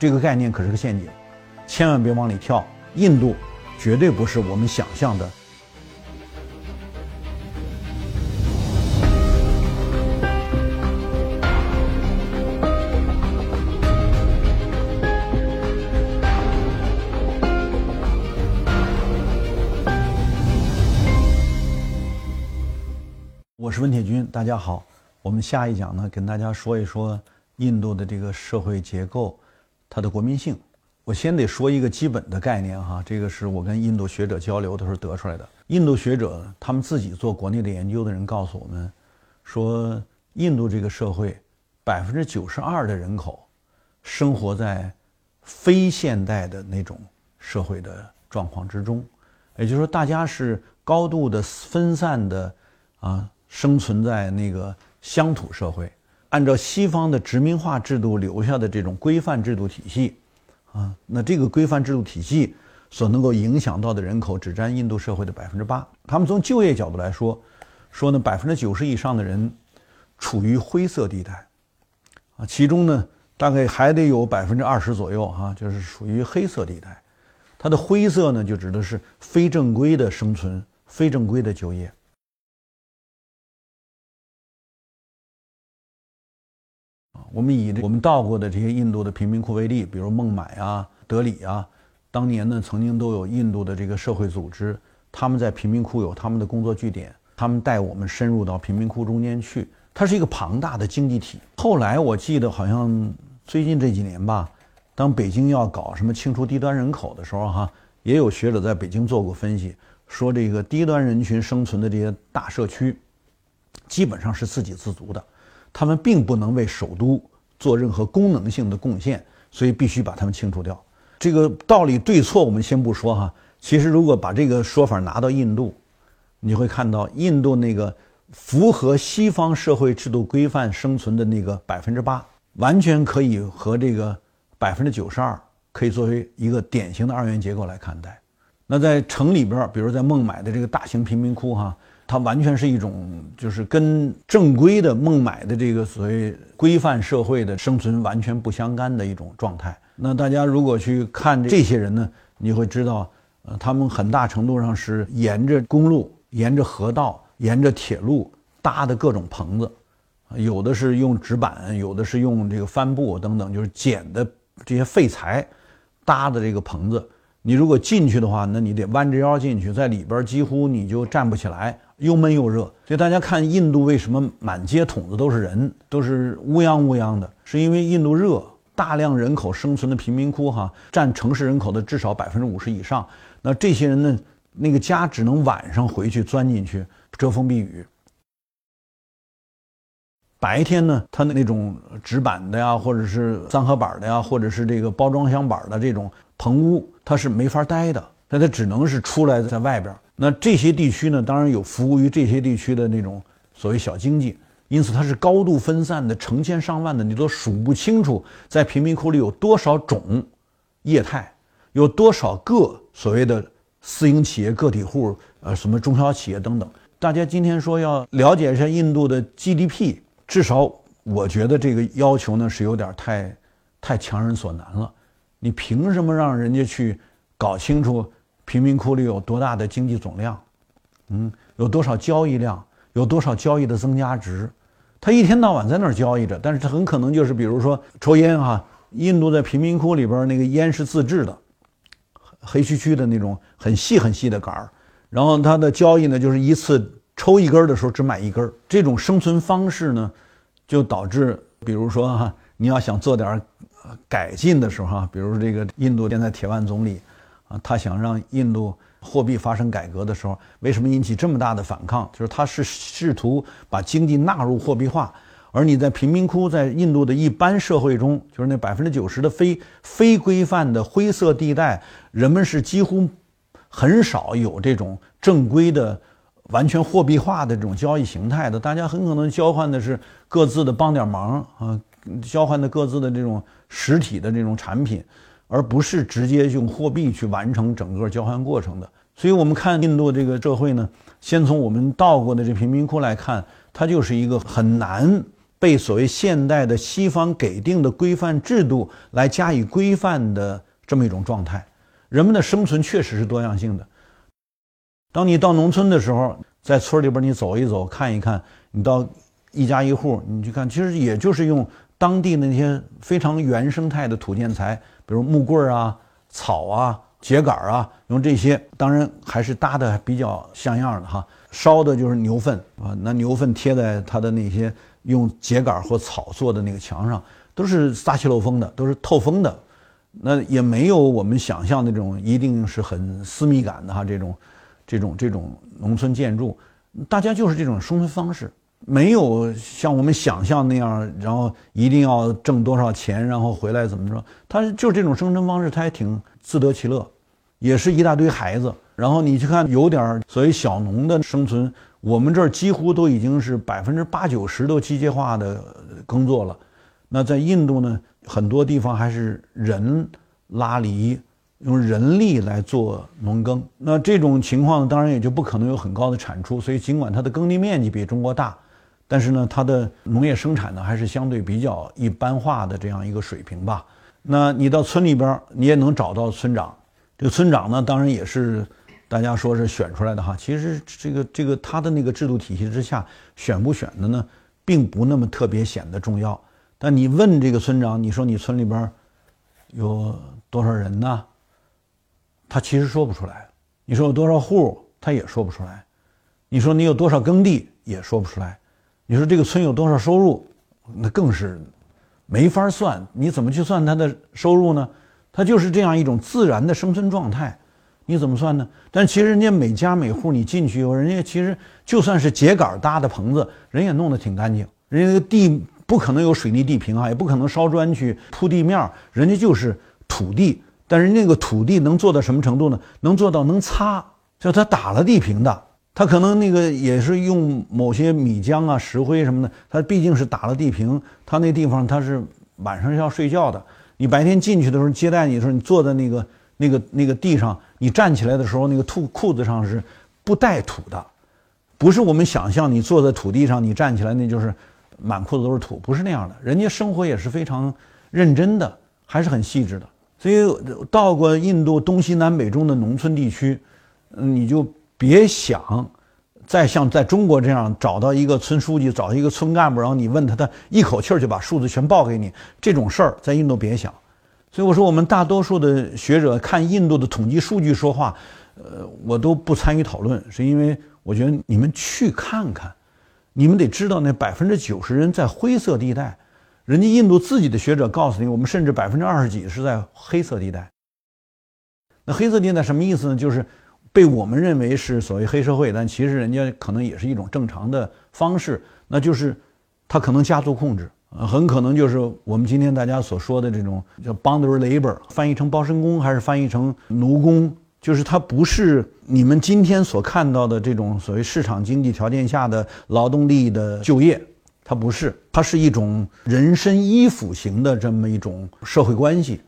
这个概念可是个陷阱，千万别往里跳。印度绝对不是我们想象的。我是温铁军，大家好。我们下一讲呢，跟大家说一说印度的这个社会结构，它的国民性。我先得说一个基本的概念哈，这个是我跟印度学者交流的时候得出来的。印度学者他们自己做国内的研究的人告诉我们，说印度这个社会百分之九十二的人口生活在非现代的那种社会的状况之中，也就是说，大家是高度的分散的啊。生存在那个乡土社会，按照西方的殖民化制度留下的这种规范制度体系，啊，那这个规范制度体系所能够影响到的人口只占印度社会的百分之八。他们从就业角度来说，说呢百分之九十以上的人处于灰色地带，啊，其中呢大概还得有百分之二十左右哈，就是属于黑色地带。它的灰色呢就指的是非正规的生存、非正规的就业。我们以我们到过的这些印度的贫民窟为例，比如孟买啊、德里啊，当年呢曾经都有印度的这个社会组织，他们在贫民窟有他们的工作据点，他们带我们深入到贫民窟中间去，它是一个庞大的经济体。后来我记得好像最近这几年吧，当北京要搞什么清除低端人口的时候，哈，也有学者在北京做过分析，说这个低端人群生存的这些大社区，基本上是自给自足的。他们并不能为首都做任何功能性的贡献，所以必须把他们清除掉。这个道理对错我们先不说哈。其实如果把这个说法拿到印度，你会看到印度那个符合西方社会制度规范生存的那个百分之八，完全可以和这个百分之九十二可以作为一个典型的二元结构来看待。那在城里边，比如在孟买的这个大型贫民窟哈。它完全是一种，就是跟正规的孟买的这个所谓规范社会的生存完全不相干的一种状态。那大家如果去看这些人呢，你会知道，呃，他们很大程度上是沿着公路、沿着河道、沿着铁路搭的各种棚子，有的是用纸板，有的是用这个帆布等等，就是捡的这些废材搭的这个棚子。你如果进去的话，那你得弯着腰进去，在里边几乎你就站不起来。又闷又热，所以大家看印度为什么满街筒子都是人，都是乌泱乌泱的，是因为印度热，大量人口生存的贫民窟哈，占城市人口的至少百分之五十以上。那这些人呢，那个家只能晚上回去钻进去遮风避雨。白天呢，他的那种纸板的呀，或者是三合板的呀，或者是这个包装箱板的这种棚屋，他是没法待的，那他只能是出来在外边。那这些地区呢，当然有服务于这些地区的那种所谓小经济，因此它是高度分散的，成千上万的，你都数不清楚，在贫民窟里有多少种业态，有多少个所谓的私营企业、个体户，呃，什么中小企业等等。大家今天说要了解一下印度的 GDP，至少我觉得这个要求呢是有点太太强人所难了。你凭什么让人家去搞清楚？贫民窟里有多大的经济总量？嗯，有多少交易量？有多少交易的增加值？他一天到晚在那儿交易着，但是他很可能就是，比如说抽烟哈。印度在贫民窟里边那个烟是自制的，黑黢黢的那种很细很细的杆儿，然后他的交易呢就是一次抽一根的时候只买一根。这种生存方式呢，就导致，比如说哈，你要想做点改进的时候哈，比如这个印度现在铁腕总理。啊，他想让印度货币发生改革的时候，为什么引起这么大的反抗？就是他是试图把经济纳入货币化，而你在贫民窟，在印度的一般社会中，就是那百分之九十的非非规范的灰色地带，人们是几乎很少有这种正规的、完全货币化的这种交易形态的。大家很可能交换的是各自的帮点忙啊，交换的各自的这种实体的这种产品。而不是直接用货币去完成整个交换过程的，所以我们看印度这个社会呢，先从我们到过的这贫民窟来看，它就是一个很难被所谓现代的西方给定的规范制度来加以规范的这么一种状态。人们的生存确实是多样性的。当你到农村的时候，在村里边你走一走、看一看，你到一家一户，你去看，其实也就是用当地那些非常原生态的土建材，比如木棍啊、草啊、秸秆啊，用这些，当然还是搭的比较像样的哈。烧的就是牛粪啊，那牛粪贴在它的那些用秸秆或草做的那个墙上，都是撒气漏风的，都是透风的。那也没有我们想象的这种一定是很私密感的哈，这种。这种这种农村建筑，大家就是这种生存方式，没有像我们想象那样，然后一定要挣多少钱，然后回来怎么着？他就这种生存方式，他也挺自得其乐，也是一大堆孩子。然后你去看，有点所谓小农的生存，我们这儿几乎都已经是百分之八九十都机械化的耕作了。那在印度呢，很多地方还是人拉犁。用人力来做农耕，那这种情况当然也就不可能有很高的产出。所以，尽管它的耕地面积比中国大，但是呢，它的农业生产呢还是相对比较一般化的这样一个水平吧。那你到村里边，你也能找到村长。这个村长呢，当然也是大家说是选出来的哈。其实这个这个他的那个制度体系之下，选不选的呢，并不那么特别显得重要。但你问这个村长，你说你村里边有多少人呢？他其实说不出来，你说有多少户，他也说不出来；你说你有多少耕地，也说不出来；你说这个村有多少收入，那更是没法算。你怎么去算他的收入呢？他就是这样一种自然的生存状态，你怎么算呢？但其实人家每家每户你进去以后，人家其实就算是秸秆搭的棚子，人也弄得挺干净。人家那个地不可能有水泥地坪啊，也不可能烧砖去铺地面，人家就是土地。但是那个土地能做到什么程度呢？能做到能擦，就他打了地平的，他可能那个也是用某些米浆啊、石灰什么的，他毕竟是打了地平，他那地方他是晚上是要睡觉的。你白天进去的时候接待你的时候，你坐在那个那个那个地上，你站起来的时候，那个兔裤子上是不带土的，不是我们想象你坐在土地上，你站起来那就是满裤子都是土，不是那样的。人家生活也是非常认真的，还是很细致的。所以到过印度东西南北中的农村地区，你就别想再像在中国这样找到一个村书记，找一个村干部，然后你问他，他一口气儿就把数字全报给你。这种事儿在印度别想。所以我说，我们大多数的学者看印度的统计数据说话，呃，我都不参与讨论，是因为我觉得你们去看看，你们得知道那百分之九十人在灰色地带。人家印度自己的学者告诉你，我们甚至百分之二十几是在黑色地带。那黑色地带什么意思呢？就是被我们认为是所谓黑社会，但其实人家可能也是一种正常的方式。那就是他可能家族控制，很可能就是我们今天大家所说的这种叫 boundary labor，翻译成包身工还是翻译成奴工，就是他不是你们今天所看到的这种所谓市场经济条件下的劳动力的就业。它不是，它是一种人身依附型的这么一种社会关系，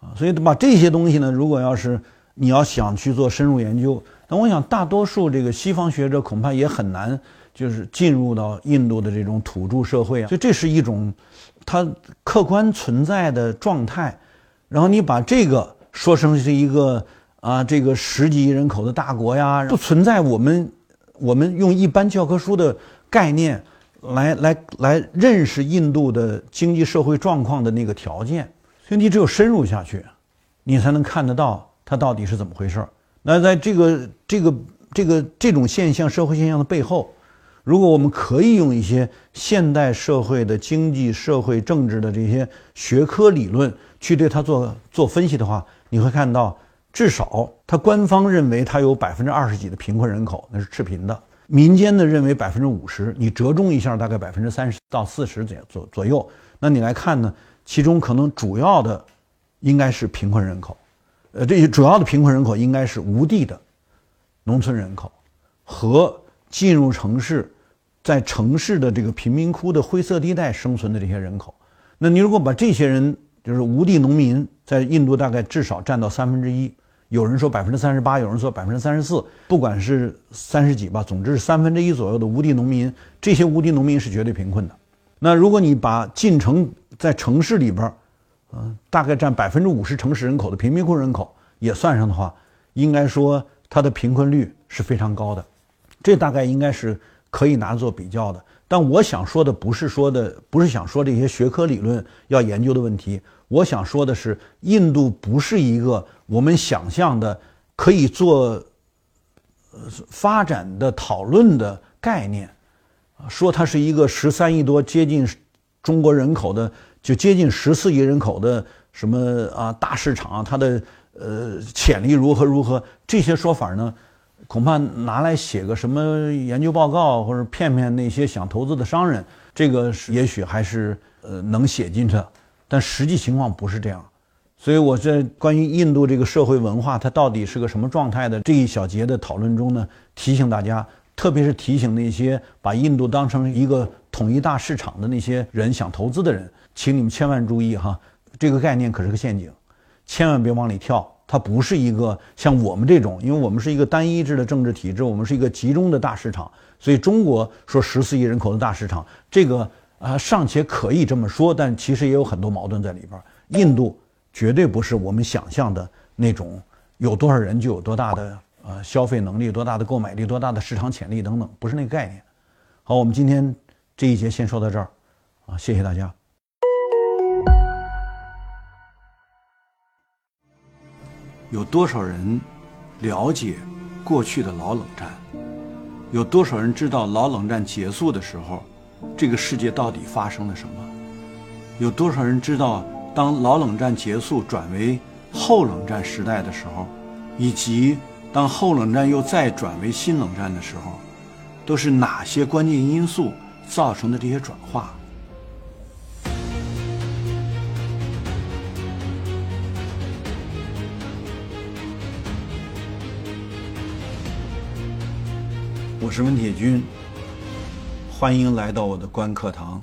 啊，所以把这些东西呢，如果要是你要想去做深入研究，那我想大多数这个西方学者恐怕也很难，就是进入到印度的这种土著社会啊。所以这是一种它客观存在的状态，然后你把这个说成是一个啊，这个十几亿人口的大国呀，不存在我们我们用一般教科书的概念。来来来，认识印度的经济社会状况的那个条件，所以你只有深入下去，你才能看得到它到底是怎么回事儿。那在这个这个这个这种现象、社会现象的背后，如果我们可以用一些现代社会的经济社会政治的这些学科理论去对它做做分析的话，你会看到，至少它官方认为它有百分之二十几的贫困人口，那是赤贫的。民间的认为百分之五十，你折中一下，大概百分之三十到四十左左左右。那你来看呢？其中可能主要的应该是贫困人口，呃，这些主要的贫困人口应该是无地的农村人口和进入城市，在城市的这个贫民窟的灰色地带生存的这些人口。那你如果把这些人，就是无地农民，在印度大概至少占到三分之一。有人说百分之三十八，有人说百分之三十四，不管是三十几吧，总之是三分之一左右的无地农民。这些无地农民是绝对贫困的。那如果你把进城在城市里边，嗯，大概占百分之五十城市人口的贫民窟人口也算上的话，应该说它的贫困率是非常高的，这大概应该是可以拿做比较的。但我想说的不是说的不是想说这些学科理论要研究的问题，我想说的是，印度不是一个我们想象的可以做呃发展的讨论的概念。说它是一个十三亿多接近中国人口的，就接近十四亿人口的什么啊大市场，它的呃潜力如何如何？这些说法呢，恐怕拿来写个什么研究报告或者骗骗那些想投资的商人，这个也许还是呃能写进去，但实际情况不是这样。所以我在关于印度这个社会文化它到底是个什么状态的这一小节的讨论中呢，提醒大家。特别是提醒那些把印度当成一个统一大市场的那些人想投资的人，请你们千万注意哈，这个概念可是个陷阱，千万别往里跳。它不是一个像我们这种，因为我们是一个单一制的政治体制，我们是一个集中的大市场，所以中国说十四亿人口的大市场，这个啊尚且可以这么说，但其实也有很多矛盾在里边。印度绝对不是我们想象的那种，有多少人就有多大的。呃，消费能力多大的购买力，多大的市场潜力等等，不是那个概念。好，我们今天这一节先说到这儿，啊，谢谢大家。有多少人了解过去的老冷战？有多少人知道老冷战结束的时候，这个世界到底发生了什么？有多少人知道当老冷战结束转为后冷战时代的时候，以及？当后冷战又再转为新冷战的时候，都是哪些关键因素造成的这些转化？我是温铁军，欢迎来到我的观课堂。